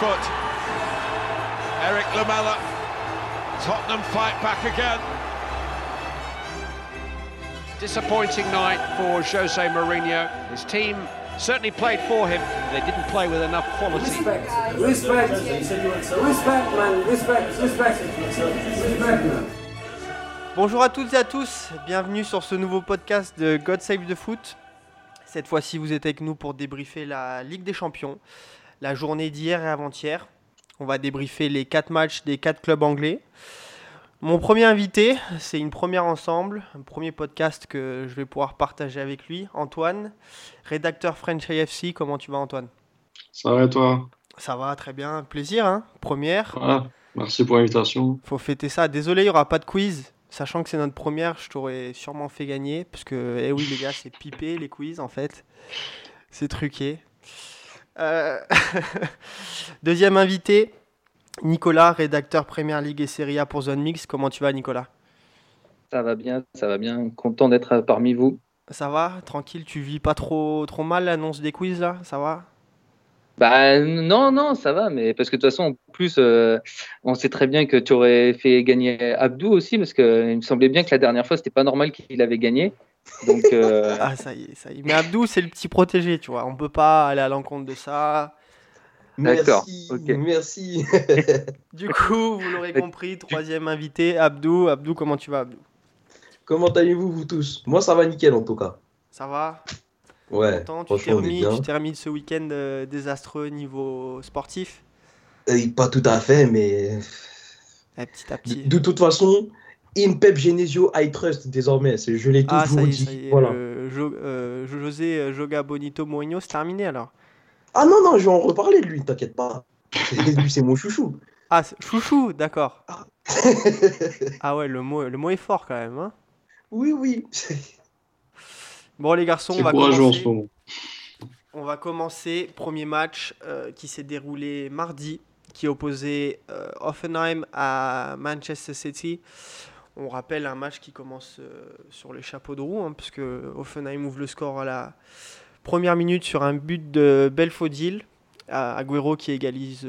foot. Eric Lamella. Tottenham fight back again. Disappointing night for Jose Mourinho. His team certainly played for him. They didn't play with enough quality. Respect, respect, respect, man, respect, respect, respect, man. Bonjour à toutes et à tous, bienvenue sur ce nouveau podcast de God Save the Foot. Cette fois-ci, vous êtes avec nous pour débriefer la Ligue des Champions, la journée d'hier et avant-hier. On va débriefer les 4 matchs des 4 clubs anglais. Mon premier invité, c'est une première ensemble, un premier podcast que je vais pouvoir partager avec lui, Antoine, rédacteur French AFC. Comment tu vas, Antoine? Ça va et toi? Ça va, très bien. Plaisir, hein Première. Ah, Merci pour l'invitation. Faut fêter ça. Désolé, il n'y aura pas de quiz. Sachant que c'est notre première, je t'aurais sûrement fait gagner. Parce que, eh oui, les gars, c'est pipé les quiz en fait. C'est truqué. Euh, Deuxième invité, Nicolas, rédacteur Première Ligue et Serie A pour Zone Mix. Comment tu vas, Nicolas? Ça va bien, ça va bien. Content d'être parmi vous. Ça va? Tranquille Tu vis pas trop, trop mal l'annonce des quiz là? Ça va? Bah non, non, ça va, mais parce que de toute façon, en plus, euh, on sait très bien que tu aurais fait gagner Abdou aussi, parce qu'il me semblait bien que la dernière fois, c'était pas normal qu'il avait gagné. Donc, euh, Ah, ça y est, ça y est. Mais Abdou, c'est le petit protégé, tu vois. On peut pas aller à l'encontre de ça. D'accord, Merci, ok. merci. Du coup, vous l'aurez compris, troisième invité, Abdou. Abdou, comment tu vas, Abdou? Comment allez-vous, vous tous? Moi, ça va nickel en tout cas. Ça va? Ouais, Content Tu t'es est remis, remis de ce week-end euh, désastreux niveau sportif? Euh, pas tout à fait, mais Eh, Petit à de, petit. de toute façon, in Pep Genesio, I trust désormais. C'est- Je l'ai Ah, toujours ça y est, dit. ça y est. Voilà. le Jo- euh, José euh, Joga Bonito Mourinho, c'est terminé alors Ah non, non, je vais en reparler de lui, t'inquiète pas. lui, c'est mon chouchou. Ah, chouchou, d'accord. Ah ouais, le mot, le mot est fort quand même. hein. oui, oui. bon, les garçons, on C'est va, commencer, ce moment. on va commencer. Premier match euh, qui s'est déroulé mardi, qui opposait euh, Hoffenheim à Manchester City. On rappelle un match qui commence euh, sur les chapeaux de roue, hein, puisque Hoffenheim ouvre le score à la première minute sur un but de Belfodil. à qui égalise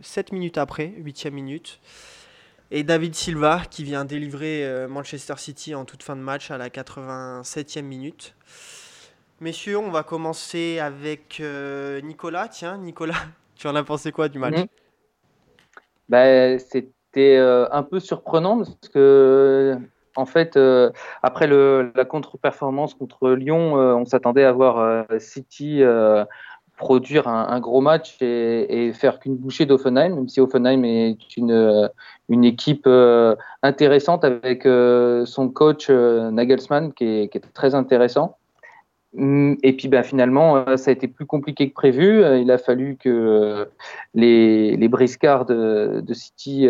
7 minutes après, 8 minute. Et David Silva qui vient délivrer euh, Manchester City en toute fin de match à la 87e minute. Messieurs, on va commencer avec euh, Nicolas. Tiens, Nicolas, tu en as pensé quoi du match? Mhm. bah, c'était euh, un peu surprenant parce que, en fait, euh, après la contre-performance contre Lyon, euh, on s'attendait à voir City produire un, gros match et, faire qu'une bouchée d'Offenheim, même si Offenheim est une, une équipe intéressante avec son coach Nagelsmann qui est très intéressant. Hum, Et puis ben, finalement, euh, ça a été plus compliqué que prévu. Euh, Il a fallu que euh, les, les briscards de, City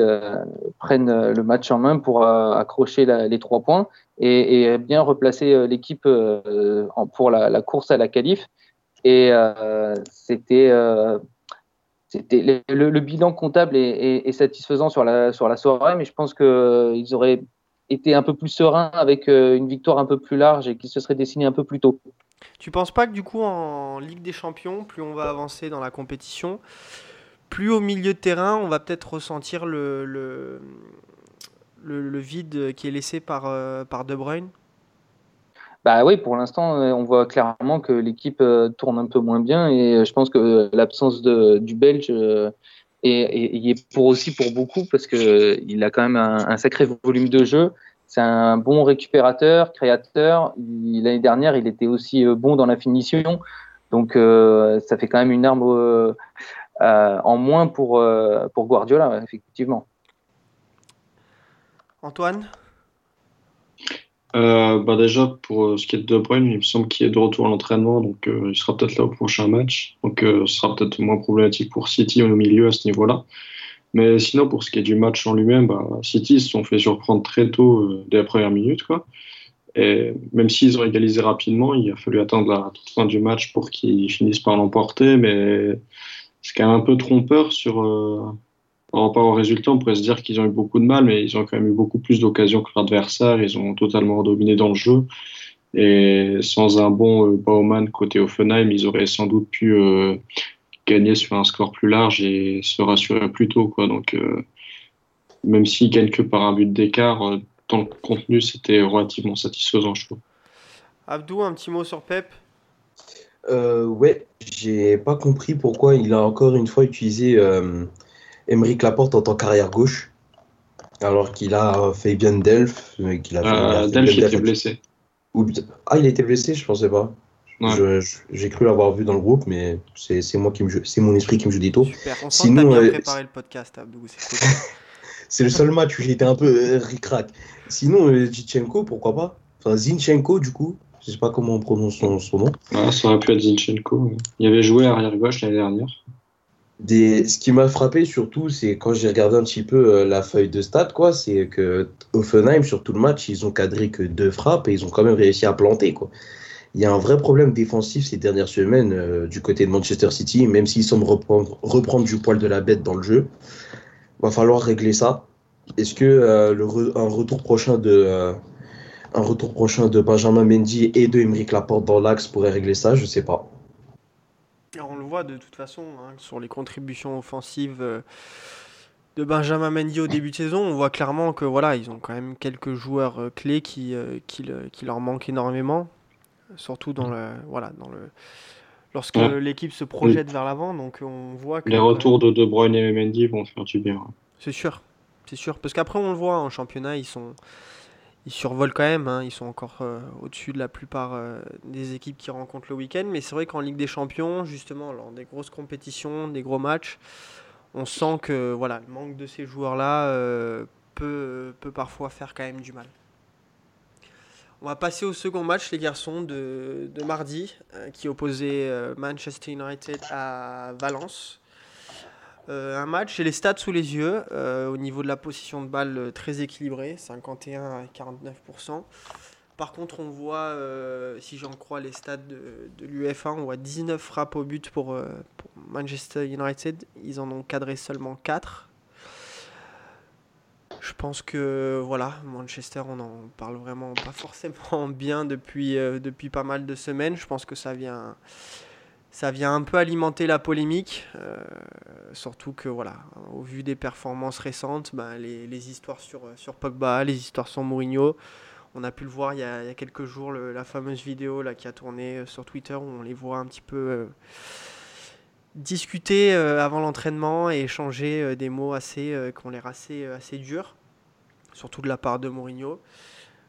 prennent le match en main pour accrocher les trois points et, bien replacer l'équipe pour la, course à la qualif. Et c'était le, bilan comptable est, satisfaisant sur la, sur la soirée, mais je pense qu'ils auraient été un peu plus sereins avec une victoire un peu plus large et qui se serait dessinée un peu plus tôt. Tu penses pas que du coup en Ligue des Champions, plus on va avancer dans la compétition, plus au milieu de terrain, on va peut-être ressentir le, le, vide qui est laissé par, euh, De Bruyne? Bah oui, pour l'instant, euh, on voit clairement que l'équipe euh, tourne un peu moins bien et je pense que l'absence du Belge est, est- pour aussi pour beaucoup parce que euh, il a quand même un sacré volume de jeu. C'est un bon récupérateur, créateur. L'année dernière, il était aussi euh, bon dans la finition. Donc, euh, ça fait quand même une arme euh, euh, en moins pour, euh, pour Guardiola, effectivement. Antoine? Euh, bah déjà, pour ce qui est de De Bruyne, il me semble qu'il est de retour à l'entraînement, donc euh, il sera peut-être là au prochain match. Donc euh, ce sera peut-être moins problématique pour City au milieu à ce niveau-là. Mais sinon, pour ce qui est du match en lui-même, bah, City se sont fait surprendre très tôt euh, dès la première minute. Quoi. Et même s'ils ont égalisé rapidement, il a fallu attendre la toute fin du match pour qu'ils finissent par l'emporter. Mais c'est quand même un peu trompeur sur, euh, par rapport au résultat. On pourrait se dire qu'ils ont eu beaucoup de mal, mais ils ont quand même eu beaucoup plus d'occasions que l'adversaire. Ils ont totalement dominé dans le jeu. Et sans un bon euh, Baumann côté Offenheim, ils auraient sans doute pu euh, gagner sur un score plus large et se rassurer plus tôt. Quoi. Donc, euh, même s'ils gagnent que par un but d'écart, euh, dans le contenu, c'était relativement satisfaisant, je trouve. Abdou, un petit mot sur Pep? Euh, ouais, j'ai pas compris pourquoi il a encore une fois utilisé euh, Emeric Laporte en tant qu'arrière gauche, alors qu'il a Fabien Delph, euh, qu'il a fait- Euh, Fabien Delph était Delph- blessé. Ah, il a été blessé, je pensais pas. Ouais. J'ai cru l'avoir vu dans le groupe, mais c'est c'est moi qui me c'est mon esprit qui me joue des tours. Super, on sent Sinon, que t'as bien euh, le podcast, c'est le seul match où j'ai été un peu euh, ric-rac. Sinon, euh, Zichenko, pourquoi pas? Enfin, Zinchenko, du coup. Je sais pas comment on prononce son, son nom. Ouais, ça aurait pu être Zinchenko. Il avait joué arrière gauche l'année dernière. Des... Ce qui m'a frappé surtout, c'est quand j'ai regardé un petit peu euh, la feuille de stats, quoi, c'est que Offenheim, sur tout le match, ils ont cadré que deux frappes et ils ont quand même réussi à planter, quoi. Il y a un vrai problème défensif ces dernières semaines euh, du côté de Manchester City, même s'ils semblent reprendre, du poil de la bête dans le jeu. Va falloir régler ça. Est-ce que euh, euh, un retour prochain de Benjamin Mendy et de Emeric Laporte dans l'axe pourrait régler ça? Je sais pas. On le voit de toute façon hein, sur les contributions offensives de Benjamin Mendy au début de saison. On voit clairement que voilà, ils ont quand même quelques joueurs clés qui leur manquent énormément, surtout dans le voilà dans le lorsque Ouais. l'équipe se projette vers l'avant. Donc on voit que Les retours de De Bruyne et Mendy vont faire du bien. C'est sûr, c'est sûr. Parce qu'après, on le voit en championnat, ils sont, ils survolent quand même. hein. Ils sont encore euh, au-dessus de la plupart euh, des équipes qui rencontrent le week-end. Mais c'est vrai qu'en Ligue des Champions, justement, lors des grosses compétitions, des gros matchs, on sent que voilà, le manque de ces joueurs-là euh, peut, peut parfois faire quand même du mal. On va passer au second match, les garçons, de, mardi, euh, qui opposait euh, Manchester United à Valence. Euh, un match, j'ai les stats sous les yeux. au niveau de la position de balle, très équilibré, 51 à 49%. Par contre, on voit, si j'en crois les stats de, de l'UEFA, on voit 19 frappes au but pour, pour Manchester United. Ils en ont cadré seulement 4. Je pense que voilà, Manchester, on en parle vraiment pas forcément bien depuis, euh, depuis pas mal de semaines. Je pense que ça vient, ça vient un peu alimenter la polémique. euh, surtout que voilà, au vu des performances récentes, ben, les, histoires sur, sur Pogba, les histoires sur Mourinho, on a pu le voir il y a, quelques jours, la fameuse vidéo là, qui a tourné euh, sur Twitter où on les voit un petit peu euh, discuter euh, avant l'entraînement et échanger euh, des mots assez, euh, qui ont l'air assez, durs, surtout de la part de Mourinho.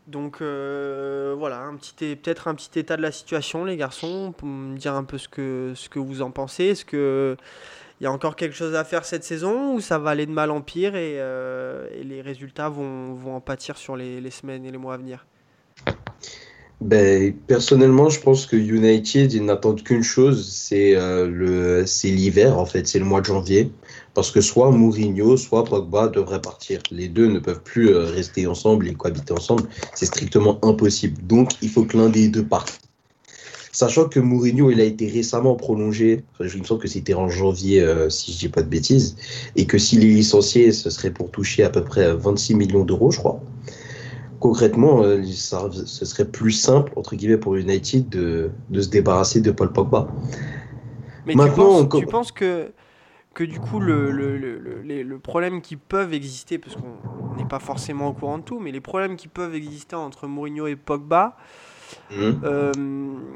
Donc voilà, peut-être un petit état de la situation, les garçons, pour me dire un peu ce que, vous en pensez. Est-ce que il y a encore quelque chose à faire cette saison ou ça va aller de mal en pire et, les résultats vont, en pâtir sur les semaines et les mois à venir? Ben, personnellement, je pense que United, ils n'attendent qu'une chose, c'est euh, le, c'est l'hiver, en fait, c'est le mois de janvier. Parce que soit Mourinho, soit Pogba devraient partir. Les deux ne peuvent plus euh, rester ensemble et cohabiter ensemble. C'est strictement impossible. Donc, il faut que l'un des deux parte. Sachant que Mourinho, il a été récemment prolongé, je me semble que c'était en janvier, euh, si je dis pas de bêtises, et que s'il est licencié, ce serait pour toucher à peu près 26 millions d'euros, je crois concrètement, euh, ça- ce serait plus simple, entre guillemets, pour United de, de se débarrasser de Paul Pogba. Mais Maintenant, tu, penses, encore- tu penses que, que du coup, le, le, le, le- problème qui peuvent exister, parce qu'on on n'est pas forcément au courant de tout, mais les problèmes qui peuvent exister entre Mourinho et Pogba Mhm. euh,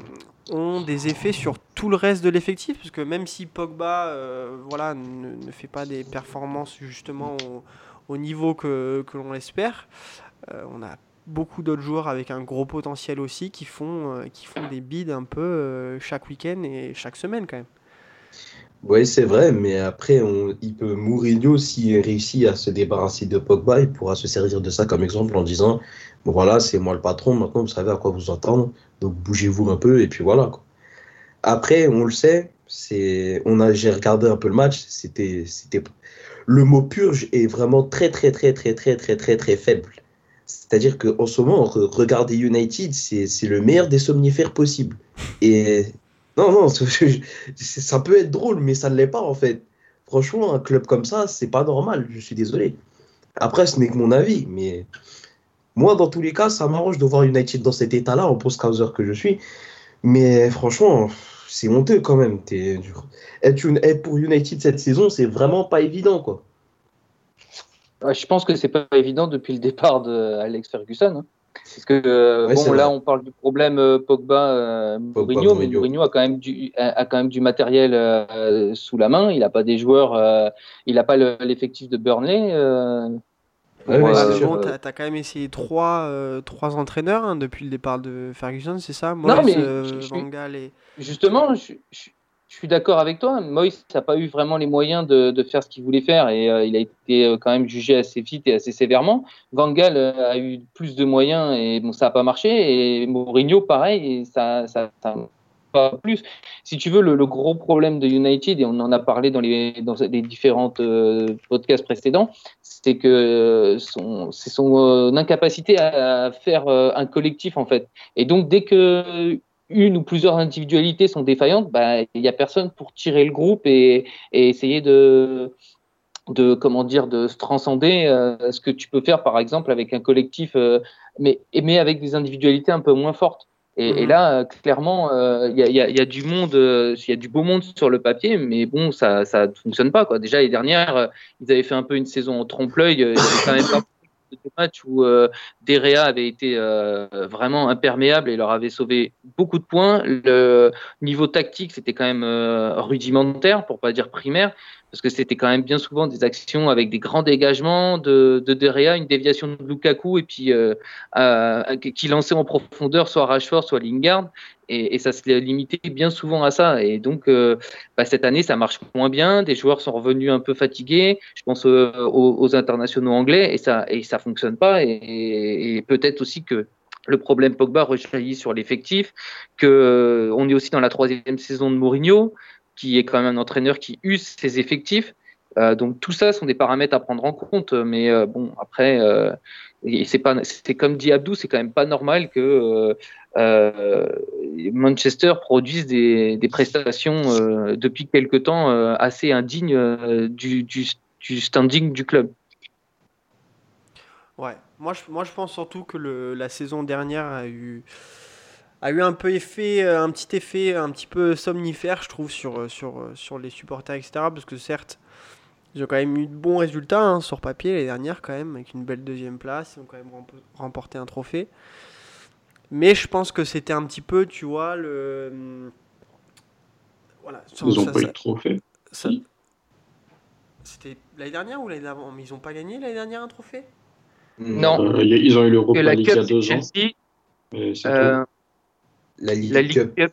ont des effets sur tout le reste de l'effectif, parce que même si Pogba euh, voilà, ne, ne fait pas des performances justement au, au niveau que, que l'on l'espère, euh, on a beaucoup d'autres joueurs avec un gros potentiel aussi qui font, euh, qui font des bids un peu euh, chaque week-end et chaque semaine quand même. Oui, c'est vrai, mais après, on, il peut Mourinho, s'il réussit à se débarrasser de Pogba, il pourra se servir de ça comme exemple en disant voilà, c'est moi le patron, maintenant vous savez à quoi vous entendre, donc bougez-vous un peu, et puis voilà. Après, on le sait, j'ai regardé un peu le match, c'était, c'était, le mot purge est vraiment très, très, très, très, très, très, très, très faible. C'est-à-dire qu'en ce moment, re- regarder United, c'est, le meilleur des somnifères possible. Et non, non, ça peut être drôle, mais ça ne l'est pas en fait. Franchement, un club comme ça, c'est pas normal, je suis désolé. Après, ce n'est que mon avis, mais moi, dans tous les cas, ça m'arrange de voir United dans cet état-là, en post-causer que je suis. Mais franchement, c'est honteux quand même. Être, une- être pour United cette saison, c'est vraiment pas évident, quoi. Je pense que c'est pas évident depuis le départ de Alex Ferguson. hein. Parce que euh, Ouais, bon, là, on parle du problème euh, Pogba, euh, Pogba, Mourinho, mais Mourinho. A quand même du, a, a quand même du matériel euh, sous la main. Il n'a pas des joueurs, euh, il n'a pas le- l'effectif de Burnley. euh, Ouais, bon, t'as as quand même essayé trois, euh, trois entraîneurs hein, depuis le départ de Ferguson, c'est ça? Moyes, mais euh, je- Van Gaal et... Justement, je, je- je suis d'accord avec toi. Moïse n'a pas eu vraiment les moyens de, faire ce qu'il voulait faire et euh, il a été euh, quand même jugé assez vite et assez sévèrement. Van Gaal euh, a eu plus de moyens et ça n'a pas marché. Et Mourinho, pareil, ça, ça, ça pas plus. Si tu veux, le, gros problème de United, et on en a parlé dans les, dans les différents podcasts précédents, c'est que son, c'est son incapacité à, faire un collectif en fait. Et donc dès que une ou plusieurs individualités sont défaillantes, bah, il n'y a personne pour tirer le groupe et, et essayer de, de comment dire de se transcender euh, ce que tu peux faire par exemple avec un collectif euh, mais mais avec des individualités un peu moins fortes. Et, et là euh, clairement il y, a, il y a- il y a du monde euh, il y a du beau monde sur le papier mais bon ça ça ne fonctionne pas quoi. Déjà les dernières ils avaient fait un peu une saison en trompe-l'œil il y avait quand même pas de matchs où euh, Derea avait été euh, vraiment imperméable et leur avait sauvé beaucoup de points. Le niveau tactique, c'était quand même euh, rudimentaire, pour pas dire primaire, parce que c'était quand même bien souvent des actions avec des grands dégagements de, de Derea, une déviation de Lukaku et puis euh, qui lançait en profondeur soit Rashford, soit Lingard. Et, ça se limitait bien souvent à ça. Et donc, euh, bah, cette année, ça marche moins bien. Des joueurs sont revenus un peu fatigués. Je pense euh, aux, aux internationaux anglais et ça et ça fonctionne pas. Et, peut-être aussi que le problème Pogba rejaillit sur l'effectif, que on est aussi dans la troisième saison de Mourinho, qui est quand même un entraîneur qui use ses effectifs. Euh, donc tout ça sont des paramètres à prendre en compte. Mais euh, bon, après, euh, c'est pas, c'est comme dit Abdou, c'est quand même pas normal que euh, Manchester produise des, prestations depuis quelque temps assez indignes du, standing du club. Ouais, moi je, moi je pense surtout que la saison dernière a eu, a eu un peu effet, euh, un petit effet un petit peu somnifère, je trouve, sur, euh, sur, euh, sur les supporters, etc. Parce que certes, ils ont quand même eu de bons résultats hein, sur papier les dernières, quand même, avec une belle deuxième place. Ils ont quand même rempo- remporté un trophée. Mais je pense que c'était un petit peu, tu vois, le. hum, Voilà, sur- Ils n'ont ça- pas eu de trophée? ça- Si. C'était l'année dernière ou l'année d'avant? Mais ils ont pas gagné l'année dernière un trophée? Non. Euh, ils ont eu l'Europa la League il y a deux ans. Chelsea. mais c'est Euh, La Ligue la Ligue Cup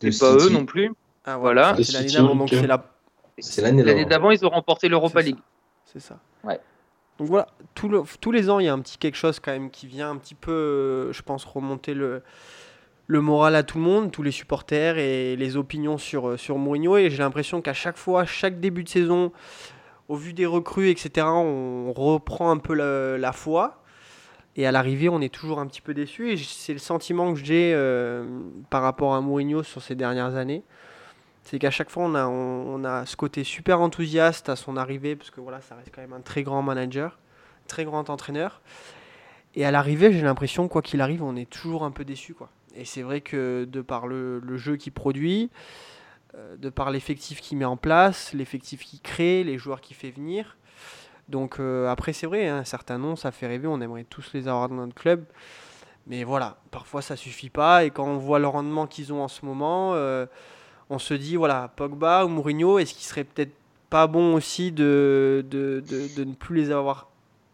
c'est pas eux non plus. Ah Voilà. c'est l'année d'avant, c'est la C'est l'année d'avant. ils ont remporté l'Europa C'est League. ça, C'est ça. Ouais. Donc voilà, tout le- tous les ans, il y a un petit quelque chose quand même qui vient un petit peu, euh, je pense, remonter le, le moral à tout le monde, tous les supporters et les opinions sur, euh, sur Mourinho. Et j'ai l'impression qu'à chaque fois, chaque début de saison, au vu des recrues, etc., on reprend un peu la, la foi. Et à l'arrivée, on est toujours un petit peu déçu. Et c'est le sentiment que j'ai euh, par rapport à Mourinho sur ces dernières années. C'est qu'à chaque fois, on a, ce côté super enthousiaste à son arrivée, parce que voilà, ça reste quand même un très grand manager, très grand entraîneur. Et à l'arrivée, j'ai l'impression, quoi qu'il arrive, on est toujours un peu déçu. Quoi. Et c'est vrai que de par le, le jeu qu'il produit, euh, de par l'effectif qu'il met en place, l'effectif qu'il crée, les joueurs qu'il fait venir. Donc euh, après, c'est vrai, hein, certains noms, ça fait rêver, on aimerait tous les avoir dans notre club. Mais voilà, parfois ça suffit pas. Et quand on voit le rendement qu'ils ont en ce moment, euh, on se dit, voilà, Pogba ou Mourinho, est-ce qu'il serait peut-être pas bon aussi de, de, de- de ne plus les avoir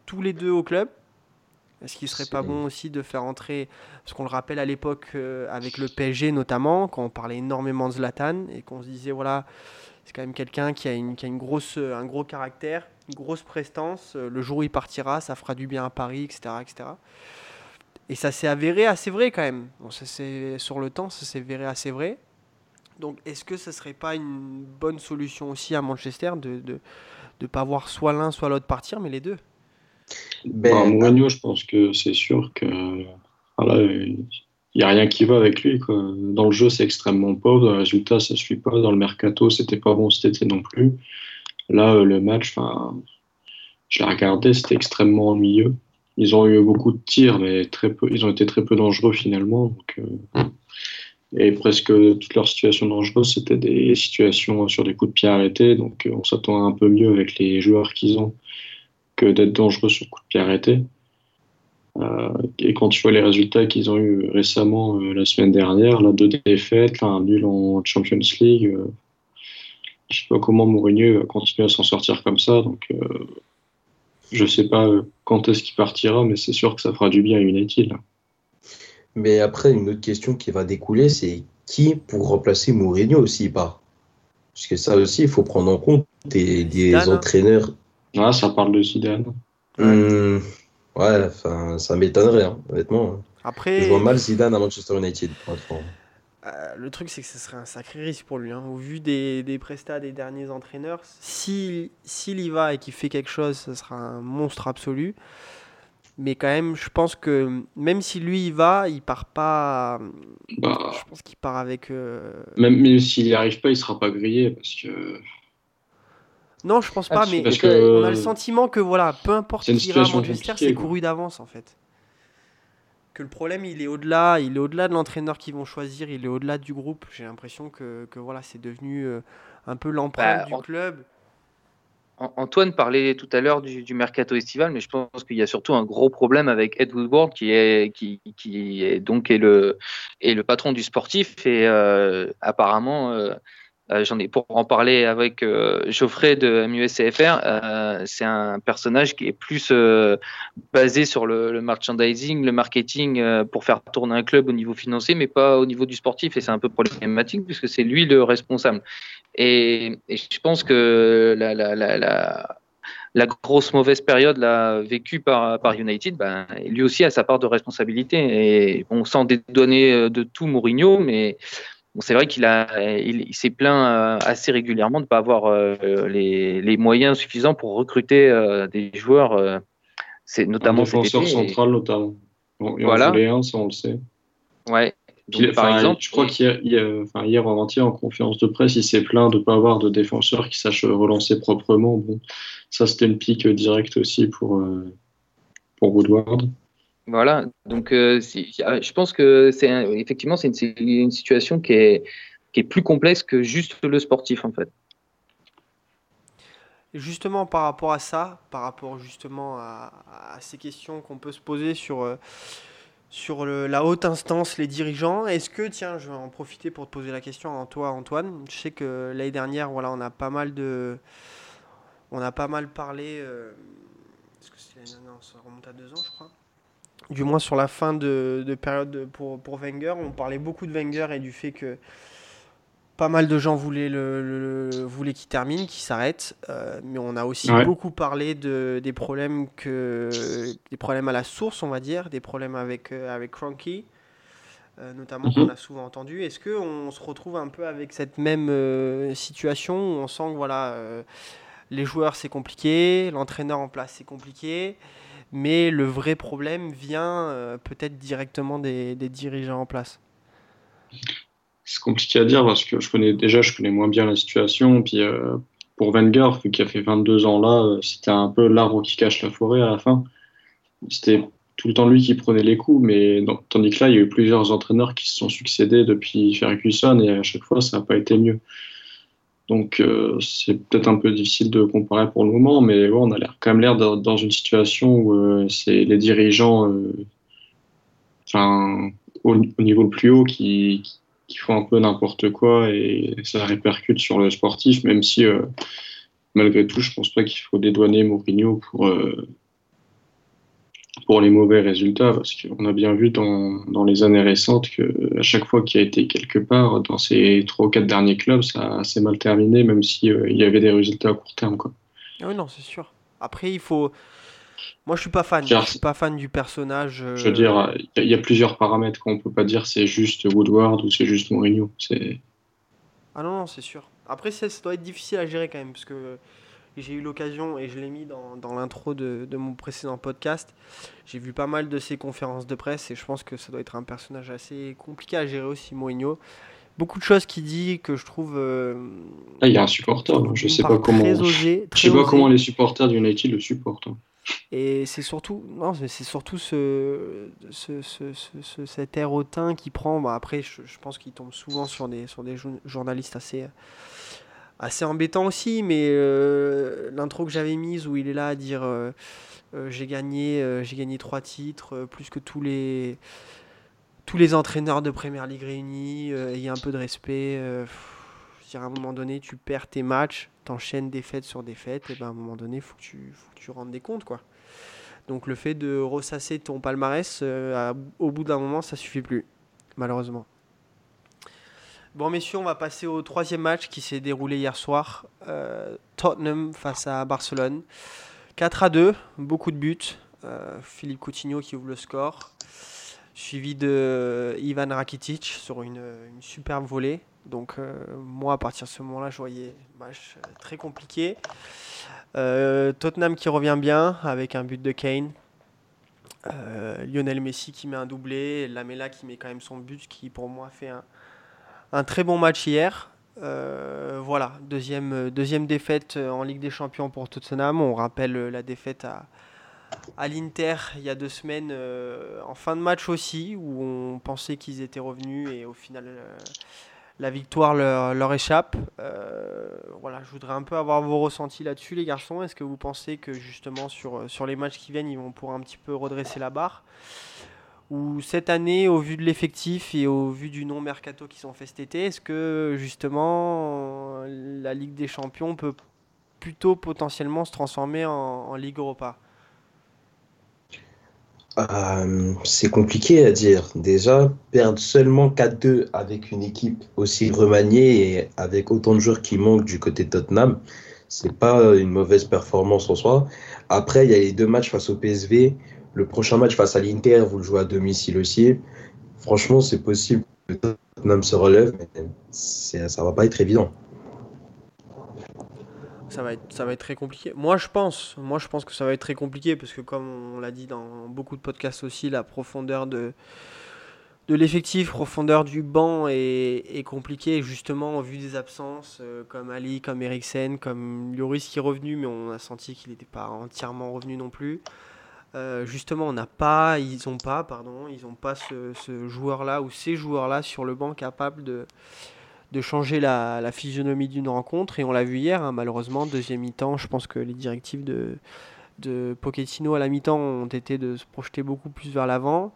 tous les deux au club? Est-ce qu'il serait pas bon aussi de faire entrer, parce qu'on le rappelle à l'époque euh, avec le PSG notamment, quand on parlait énormément de Zlatan et qu'on se disait, voilà, c'est quand même quelqu'un qui a, une, qui a une grosse, un gros caractère, une grosse prestance. euh, Le jour où il partira, ça fera du bien à Paris, etc. etc. Et ça s'est avéré assez vrai quand même. Bon, ça sur le temps, ça s'est avéré assez vrai. Donc est-ce que ce serait pas une bonne solution aussi à Manchester de ne de, de pas voir soit l'un soit l'autre partir, mais les deux? Ben, Mourinho, je pense que c'est sûr que voilà, il n'y a rien qui va avec lui. Quoi. Dans le jeu, c'est extrêmement pauvre. Le résultat, ça ne suit pas. Dans le mercato, c'était pas bon cet été non plus. Là, euh, le match, je l'ai regardé, c'était extrêmement ennuyeux. Ils ont eu beaucoup de tirs, mais très peu, ils ont été très peu dangereux finalement. Donc, euh, Et presque toutes leurs situations dangereuses, c'était des situations sur des coups de pied arrêtés. Donc on s'attend un peu mieux avec les joueurs qu'ils ont que d'être dangereux sur coups de pied arrêtés. Euh, et quand tu vois les résultats qu'ils ont eu récemment la semaine dernière, là, deux défaites, un nul en Champions League, je sais pas comment Mourinho va continuer à s'en sortir comme ça. Donc, euh, je sais pas quand est-ce qu'il partira, mais c'est sûr que ça fera du bien à United. Mais après, une autre question qui va découler, c'est qui pour remplacer Mourinho s'il part? Parce que ça aussi, il faut prendre en compte des, hein. entraîneurs. Ah, ça parle de Zidane. Hmm, ouais, enfin, ça m'étonnerait, hein, honnêtement. Après, Je vois mal Zidane à Manchester United, pour être franc. euh, le truc, c'est que ce serait un sacré risque pour lui. hein. Au vu des, des prestats des derniers entraîneurs, s'il s'il y va et qu'il fait quelque chose, ce sera un monstre absolu. Mais quand même, je pense que même si lui y va, il part pas. Bah, Je pense qu'il part avec. euh, même même s'il n'y arrive pas, il sera pas grillé parce que Non, je pense pas, mais parce que- que on a le sentiment que voilà, peu importe qui ira à Manchester, c'est couru d'avance en fait. Que le problème, il est au-delà, il est au-delà de l'entraîneur qu'ils vont choisir, il est au-delà du groupe. J'ai l'impression que, que voilà, c'est devenu euh, un peu l'empreinte Bah, du en- club. An- Antoine parlait tout à l'heure du, du mercato estival, mais je pense qu'il y a surtout un gros problème avec Ed Woodward, qui est, qui, qui est donc est le, est le patron du sportif. Et euh, apparemment, euh, euh, j'en ai pour en parler avec euh, Geoffrey de MUSCFR, euh, c'est un personnage qui est plus euh, basé sur le, merchandising, le marketing pour faire tourner un club au niveau financier, mais pas au niveau du sportif. Et c'est un peu problématique puisque c'est lui le responsable. Et, je pense que la, grosse mauvaise période là, vécue par, United, ben, lui aussi a sa part de responsabilité. Et bon, sans dédouaner euh, de tout Mourinho, mais bon, c'est vrai qu'il a, il, il s'est plaint euh, assez régulièrement de ne pas avoir euh, les, les moyens suffisants pour recruter euh, des joueurs. c'est notamment défenseur. Et- central notamment. On Voilà. voulait un, ça on le sait. ouais. Par exemple, je crois qu'hier, hier, avant-hier, en conférence de presse, il s'est plaint de ne pas avoir de défenseur qui sache relancer proprement. Bon, ça, c'était une pique directe aussi pour, euh, pour Woodward. Voilà, donc euh, ah, je pense que c'est effectivement c'est une, situation qui est, plus complexe que juste le sportif en fait. Justement, par rapport à ça, par rapport justement à, ces questions qu'on peut se poser sur, euh, la haute instance, les dirigeants, est-ce que, tiens, je vais en profiter pour te poser la question à toi, Antoine. Je sais que l'année dernière, voilà, on a pas mal de. On a pas mal parlé. euh, Est-ce que c'est remonte à deux ans, je crois. Du moins sur la fin de, de période de- pour, pour Wenger, on parlait beaucoup de Wenger et du fait que pas mal de gens voulaient, le, voulaient qu'il termine, qu'il s'arrête. euh, mais on a aussi Ouais. beaucoup parlé de, des problèmes que des problèmes à la source, on va dire, des problèmes avec euh, avec Cronky, euh, notamment Mhm. qu'on a souvent entendu. Est-ce que on se retrouve un peu avec cette même euh, situation où on sent que voilà, les joueurs c'est compliqué, l'entraîneur en place c'est compliqué, mais le vrai problème vient euh, peut-être directement des, dirigeants en place. C'est compliqué à dire parce que je connais déjà, je connais moins bien la situation. Puis euh, pour Wenger, vu qu'il a fait 22 ans là, euh, c'était un peu l'arbre qui cache la forêt à la fin. C'était tout le temps lui qui prenait les coups, mais tandis que là, il y a eu plusieurs entraîneurs qui se sont succédés depuis Ferguson et à chaque fois, ça n'a pas été mieux. Donc euh, c'est peut-être un peu difficile de comparer pour le moment, mais on a l'air quand même l'air dans une situation où euh, c'est les dirigeants, euh, enfin au, au niveau le plus haut, qui, qui font un peu n'importe quoi et ça répercute sur le sportif, même si malgré tout, je pense pas qu'il faut dédouaner Mourinho pour, pour les mauvais résultats, parce qu'on a bien vu dans, dans les années récentes que à chaque fois qu'il a été quelque part dans ces trois ou quatre derniers clubs, ça s'est mal terminé, même si euh, il y avait des résultats à court terme. Quoi. Ah oui, non, c'est sûr. Après, il faut. Moi, je suis pas fan. Car- Je suis pas fan du personnage. Je veux euh, dire, il y, a- il y a plusieurs paramètres qu'on peut pas dire c'est juste Woodward ou c'est juste Mourinho. C'est Ah non, non, c'est sûr. Après, ça, ça doit être difficile à gérer quand même, parce que j'ai eu l'occasion, et je l'ai mis dans, dans l'intro de, de mon précédent podcast, j'ai vu pas mal de ses conférences de presse, et je pense que ça doit être un personnage assez compliqué à gérer aussi, Mourinho. Beaucoup de choses qu'il dit que je trouve... euh, Là, il y a un supporter. donc Je sais pas comment. Osé, Je sais pas osé. comment les supporters du United le supportent. hein. Et c'est surtout, non, c'est surtout ce, ce, ce, ce, cet air hautain qui prend. Bah, après, je, je pense qu'il tombe souvent sur des, sur des journalistes assez, assez embêtants aussi. Mais euh, l'intro que j'avais mise où il est là à dire euh, euh, j'ai gagné, j'ai gagné trois titres, plus que tous les, tous les entraîneurs de Première Ligue réunis, ayez un peu de respect. à un moment donné, tu perds tes matchs, t'enchaînes défaite sur défaite, et ben à un moment donné, faut, que tu, faut que tu rendes des comptes. quoi. Donc le fait de ressasser ton palmarès, au bout d'un moment, ça suffit plus, malheureusement. Bon messieurs, on va passer au troisième match qui s'est déroulé hier soir. Euh, Tottenham face à Barcelone. 4 à 2, beaucoup de buts. Euh, Philippe Coutinho qui ouvre le score. Suivi de Ivan Rakitic sur une, superbe volée. Donc moi à partir de ce moment-là, je voyais match très compliqué. Euh, Tottenham qui revient bien avec un but de Kane. Euh, Lionel Messi qui met un doublé. Lamela qui met quand même son but, qui pour moi fait un, très bon match hier. Euh, voilà, deuxième, deuxième défaite en Ligue des Champions pour Tottenham. On rappelle la défaite à, à l'Inter il y a deux semaines en fin de match aussi, où on pensait qu'ils étaient revenus et au final la victoire leur, échappe. Euh, voilà, je voudrais un peu avoir vos ressentis là-dessus, les garçons. Est-ce que vous pensez que justement sur, euh, sur les matchs qui viennent, ils vont pouvoir un petit peu redresser la barre? Ou cette année, au vu de l'effectif et au vu du non-mercato qui sont fait cet été, est-ce que justement la Ligue des Champions peut plutôt potentiellement se transformer en, en Ligue Europa? Euh, c'est compliqué à dire. Déjà, perdre seulement 4-2 avec une équipe aussi remaniée et avec autant de joueurs qui manquent du côté de Tottenham, c'est pas une mauvaise performance en soi. Après, il y a les deux matchs face au PSV. Le prochain match face à l'Inter, vous le jouez à domicile aussi. Franchement, c'est possible que Tottenham se relève, mais ça va pas être évident ça va être, ça va être très compliqué. Moi, je pense, moi, je pense que ça va être très compliqué parce que, comme on l'a dit dans beaucoup de podcasts aussi, la profondeur de, de l'effectif, profondeur du banc est, est compliquée, justement, en vue des absences, euh, comme Ali, comme Eriksen, comme Lloris qui est revenu, mais on a senti qu'il n'était pas entièrement revenu non plus. Euh, justement, on n'a pas, ils ont pas, pardon, ils n'ont pas ce, joueur-là ou ces joueurs-là sur le banc capable de de changer la, physionomie d'une rencontre. Et on l'a vu hier, hein, malheureusement, deuxième mi-temps, je pense que les directives de, de Pochettino à la mi-temps ont été de se projeter beaucoup plus vers l'avant.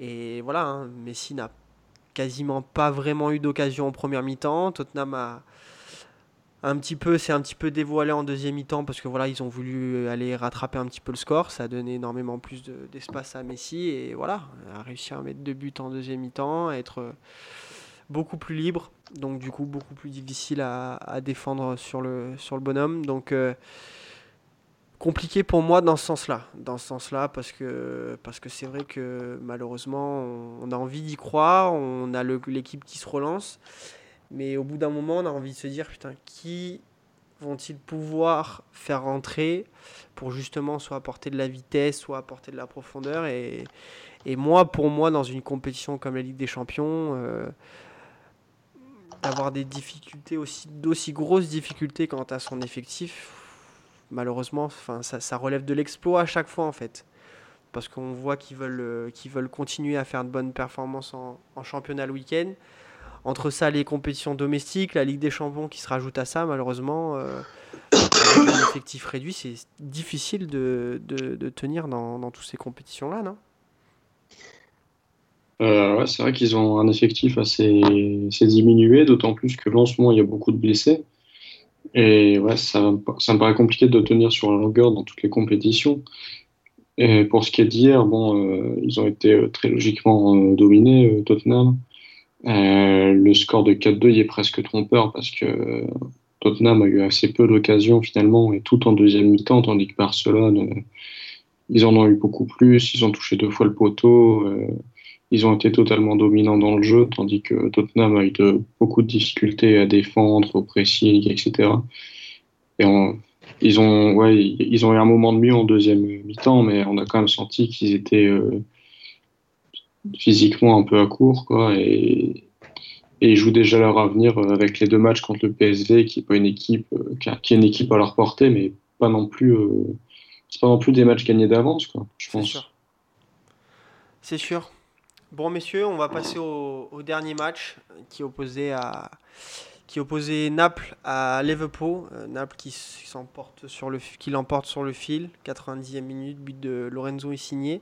Et voilà, hein, Messi n'a quasiment pas vraiment eu d'occasion en première mi-temps. Tottenham a un petit peu, c'est un petit peu dévoilé en deuxième mi-temps parce que voilà, ils ont voulu aller rattraper un petit peu le score. Ça a donné énormément plus d'espace à Messi et voilà, a réussi à mettre deux buts en deuxième mi-temps, être beaucoup plus libre, donc du coup beaucoup plus difficile à, défendre sur le, sur le bonhomme. Donc euh, compliqué pour moi dans ce sens-là, dans ce sens-là parce que parce que c'est vrai que malheureusement on, a envie d'y croire, on a l'équipe qui se relance, mais au bout d'un moment on a envie de se dire putain qui vont-ils pouvoir faire rentrer pour justement soit apporter de la vitesse, soit apporter de la profondeur et, moi pour moi dans une compétition comme la Ligue des Champions euh, avoir des difficultés aussi d'aussi grosses difficultés quant à son effectif, malheureusement, ça, relève de l'exploit à chaque fois en fait, parce qu'on voit qu'ils veulent euh, qu'ils veulent continuer à faire de bonnes performances en championnat le week-end. Entre ça, les compétitions domestiques, la Ligue des Champions qui se rajoute à ça, malheureusement, euh, avec un effectif réduit, c'est difficile de, de, de tenir dans, dans toutes ces compétitions-là, non? Euh, ouais, c'est vrai qu'ils ont un effectif assez, assez diminué, d'autant plus que lancement il y a beaucoup de blessés. Et ouais, ça, ça me paraît compliqué de tenir sur la longueur dans toutes les compétitions. Et pour ce qui est d'hier, bon, euh, ils ont été très logiquement dominés, Tottenham. Le score de 4-2 est presque trompeur parce que Tottenham a eu assez peu d'occasions finalement, et tout en deuxième mi-temps, tandis que Barcelone, ils en ont eu beaucoup plus, ils ont touché deux fois le poteau ils ont été totalement dominants dans le jeu, tandis que Tottenham a eu beaucoup de difficultés à défendre, au pressing, etc. Et ils, ont, ouais, ils ont eu un moment de mieux en deuxième mi-temps, mais on a quand même senti qu'ils étaient euh, physiquement un peu à court, quoi, et, et, ils jouent déjà leur avenir avec les deux matchs contre le PSV, qui est pas une équipe, euh, qui, a, une équipe à leur portée, mais pas non plus euh, c'est pas non plus des matchs gagnés d'avance, quoi, je C'est pense. sûr. C'est sûr. Bon, messieurs, on va passer au, au dernier match euh, qui opposait à qui opposait Naples à Liverpool. Euh, Naples qui s'emporte sur le qui l'emporte sur le fil. 90e minute, but de Lorenzo Insigne.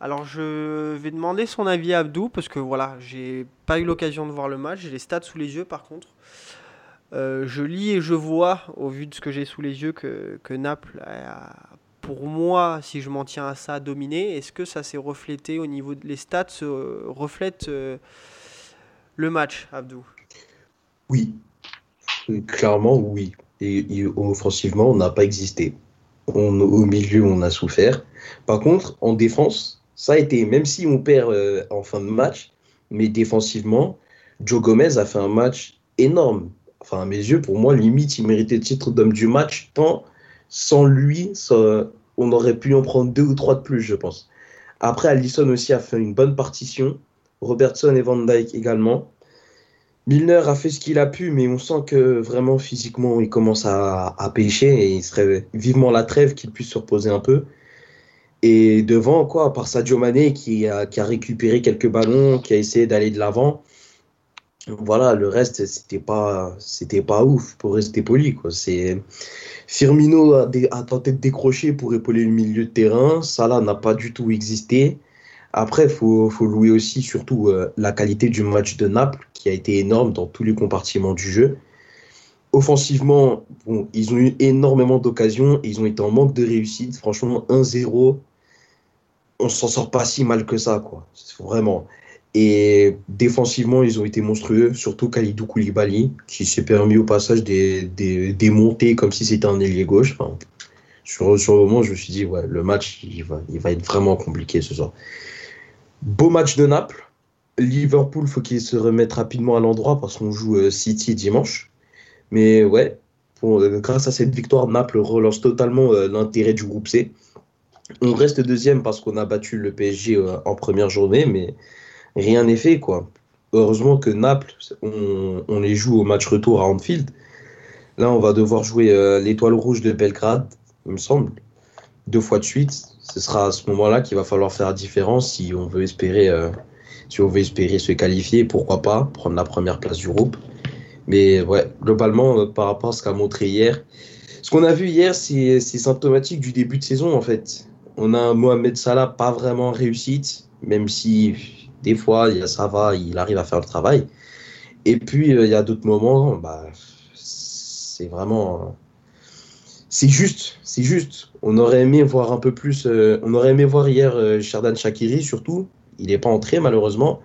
Alors je vais demander son avis à Abdou parce que voilà, j'ai pas eu l'occasion de voir le match. J'ai les stats sous les yeux par contre. Euh, je lis et je vois, au vu de ce que j'ai sous les yeux, que, Naples a, pour moi, si je m'en tiens à ça, dominé. Est-ce que ça s'est reflété au niveau des stats, euh, reflète euh, le match, Abdou? Oui, clairement oui. Offensivement, on n'a pas existé. Au milieu, on a souffert. Par contre, en défense, ça a été, même si on perd euh, en fin de match, mais défensivement, Joe Gomez a fait un match énorme. Enfin, à mes yeux, pour moi, limite, il méritait le titre d'homme du match, tant sans lui, on aurait pu en prendre deux ou trois de plus, je pense. Après, Allison aussi a fait une bonne partition. Robertson et Van Dyke également. Milner a fait ce qu'il a pu, mais on sent que vraiment physiquement il commence à, à pêcher et il serait vivement la trêve qu'il puisse se reposer un peu. Et devant, quoi, à part Sadio Mané qui a, qui a récupéré quelques ballons, qui a essayé d'aller de l'avant, voilà, le reste c'était pas, c'était pas ouf pour rester poli. Quoi. C'est... Firmino a, tenté de décrocher pour épauler le milieu de terrain, Salah n'a pas du tout existé. Après, il faut, faut louer aussi surtout euh, la qualité du match de Naples, qui a été énorme dans tous les compartiments du jeu. Offensivement, bon, ils ont eu énormément d'occasions, ils ont été en manque de réussite. Franchement, 1-0, on s'en sort pas si mal que ça, quoi. Vraiment. Et défensivement, ils ont été monstrueux, surtout Khalidou Koulibaly, qui s'est permis au passage des, des, montées comme si c'était un ailier gauche. Sur, sur le moment, je me suis dit, ouais, le match, il va, il va être vraiment compliqué ce soir. Beau match de Naples. Liverpool, faut qu'il se remette rapidement à l'endroit parce qu'on joue euh, City dimanche. Mais ouais, euh, grâce à cette victoire, Naples relance totalement euh, l'intérêt du groupe C. On reste deuxième parce qu'on a battu le PSG euh, en première journée, mais rien n'est fait, quoi. Heureusement que Naples, on, les joue au match retour à Anfield. Là, on va devoir jouer euh, l'étoile rouge de Belgrade, il me semble, deux fois de suite. Ce sera à ce moment-là qu'il va falloir faire la différence si on veut espérer, euh, si on veut espérer se qualifier, pourquoi pas, prendre la première place du groupe. Mais ouais, globalement, par rapport à ce qu'a montré hier, ce qu'on a vu hier, c'est symptomatique du début de saison en fait. On a un Mohamed Salah pas vraiment en réussite, même si des fois ça va, il arrive à faire le travail. Et puis euh, il y a d'autres moments, bah, c'est vraiment. C'est juste, c'est juste. On aurait aimé voir un peu plus. euh, on aurait aimé voir hier euh, Sherdan Shakiri surtout. Il n'est pas entré malheureusement.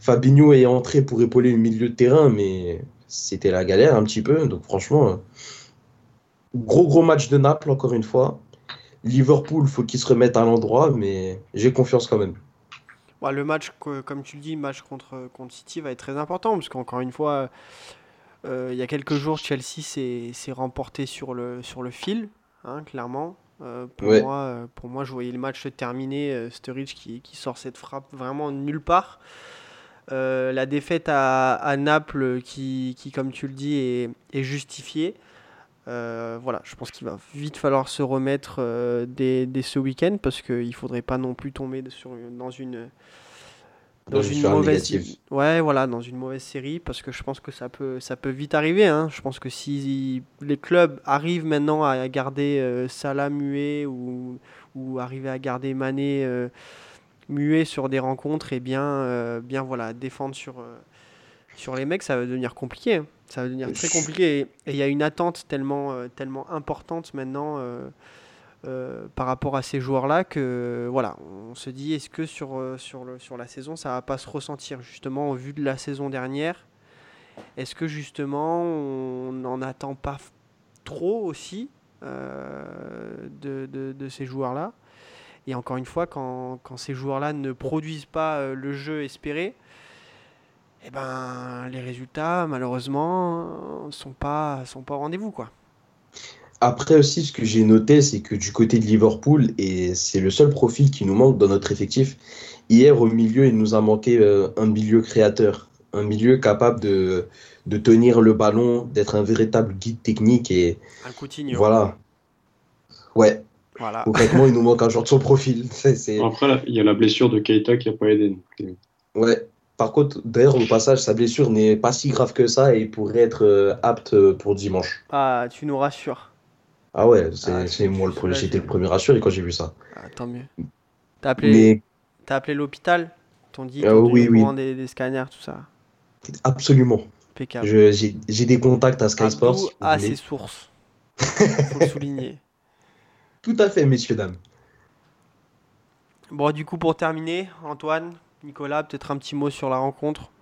Fabinho est entré pour épauler le milieu de terrain, mais c'était la galère un petit peu. Donc franchement, euh, gros gros match de Naples encore une fois. Liverpool, faut qu'il se remette à l'endroit, mais j'ai confiance quand même. Bah, le match, comme tu le dis, match contre, contre City va être très important parce qu'encore une fois, euh, il y a quelques jours, Chelsea s'est remporté sur le, sur le fil, hein, clairement. Euh, pour, Ouais. moi, euh, pour moi, je voyais le match se terminer, Sturridge qui, qui sort cette frappe vraiment nulle part. Euh, la défaite à, à Naples qui, qui, comme tu le dis, est, est justifiée. Euh, voilà, je pense qu'il va vite falloir se remettre euh, dès, dès ce week-end parce qu'il ne faudrait pas non plus tomber sur, dans une, dans Dans une mauvaise ouais voilà dans une mauvaise série parce que je pense que ça peut ça peut vite arriver hein. je pense que si les clubs arrivent maintenant à garder euh, Salah muet ou ou arriver à garder Mané euh, muet sur des rencontres et bien euh, bien voilà défendre sur sur les mecs ça va devenir compliqué hein. Ça va devenir très compliqué et il y a une attente tellement euh, tellement importante maintenant euh, euh, par rapport à ces joueurs-là que voilà, on se dit est-ce que sur, sur, le, sur la saison ça va pas se ressentir justement au vu de la saison dernière? Est-ce que justement on n'en attend pas trop aussi de, de, de ces joueurs-là? Et encore une fois, quand, quand ces joueurs-là ne produisent pas le jeu espéré, eh ben, les résultats malheureusement sont pas, sont pas au rendez-vous quoi. Après aussi, ce que j'ai noté, c'est que du côté de Liverpool, et c'est le seul profil qui nous manque dans notre effectif, hier au milieu, il nous a manqué euh, un milieu créateur, un milieu capable de, de tenir le ballon, d'être un véritable guide technique et Un Coutinho. voilà. Ouais, Voilà. Concrètement, il nous manque un joueur de son profil. Après, il y a la blessure de Keita qui n'a pas aidé. donc, euh, Ouais. Par contre, d'ailleurs, au passage, sa blessure n'est pas si grave que ça et il pourrait être euh, apte euh, pour dimanche. Ah, tu nous rassures. Ah ouais, c'est Ah, moi le premier, j'étais le premier rassuré quand j'ai vu ça. Ah, tant mieux. T'as appelé, Mais t'as appelé l'hôpital T'ont dit Ah tenu oui, Des, des scanners, tout ça. absolument. J'ai des contacts à Sky Abdou Sports. si vous a voulez. ses sources. Faut le souligner. Tout à fait, messieurs, dames. Bon, du coup, pour terminer, Antoine, Nicolas, peut-être un petit mot sur la rencontre.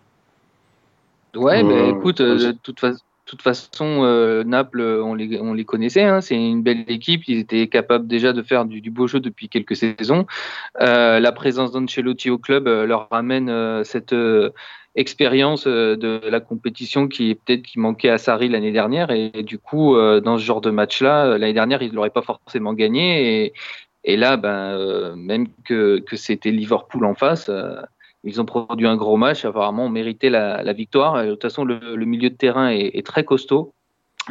Ouais, Euh, mais écoute, euh, de toute, fa- toute façon, euh, Naples, euh, on les, on les connaissait. hein, c'est une belle équipe. Ils étaient capables déjà de faire du, du beau jeu depuis quelques saisons. Euh, la présence d'Ancelotti au club euh, leur ramène euh, cette euh, expérience euh, de la compétition qui peut-être qui manquait à Sarri l'année dernière. Et, et du coup, euh, dans ce genre de match-là, euh, l'année dernière, ils ne l'auraient pas forcément gagné. Et, et là, ben, euh, même que, que c'était Liverpool en face. euh, ils ont produit un gros match, apparemment, on méritait la, la victoire. Et de toute façon, le, le milieu de terrain est, est très costaud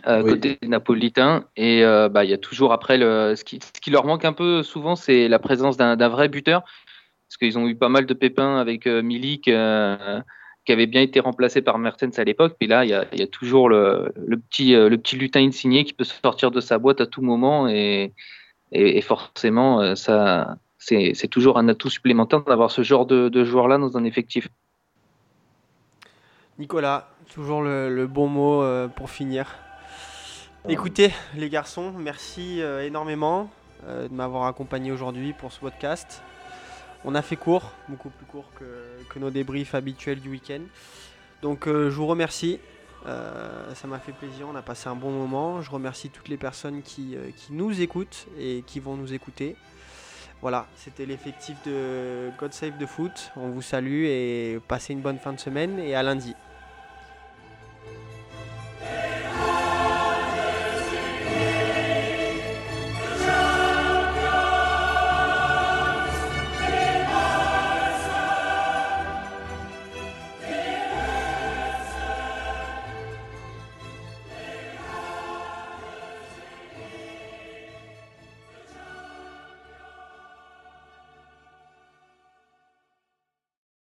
euh, Oui. côté napolitain. Et euh, bah, il y a toujours après, le, ce, qui, ce qui leur manque un peu souvent, c'est la présence d'un vrai buteur. Parce qu'ils ont eu pas mal de pépins avec euh, Milik, qui avait bien été remplacé par Mertens à l'époque. Puis là, il y a, il y a toujours le, le, petit, le petit lutin insigné qui peut sortir de sa boîte à tout moment. Et, et, forcément, euh, ça, c'est toujours un atout supplémentaire d'avoir ce genre de, de joueur-là dans un effectif. Nicolas, toujours le, bon mot euh, pour finir. Écoutez, les garçons, merci euh, énormément de m'avoir accompagné aujourd'hui pour ce podcast. On a fait court, beaucoup plus court que, nos débriefs habituels du week-end. Donc je vous remercie. Euh, ça m'a fait plaisir, on a passé un bon moment. Je remercie toutes les personnes qui, euh, qui nous écoutent et qui vont nous écouter. Voilà, c'était l'effectif de God Save the Foot. On vous salue et passez une bonne fin de semaine et à lundi.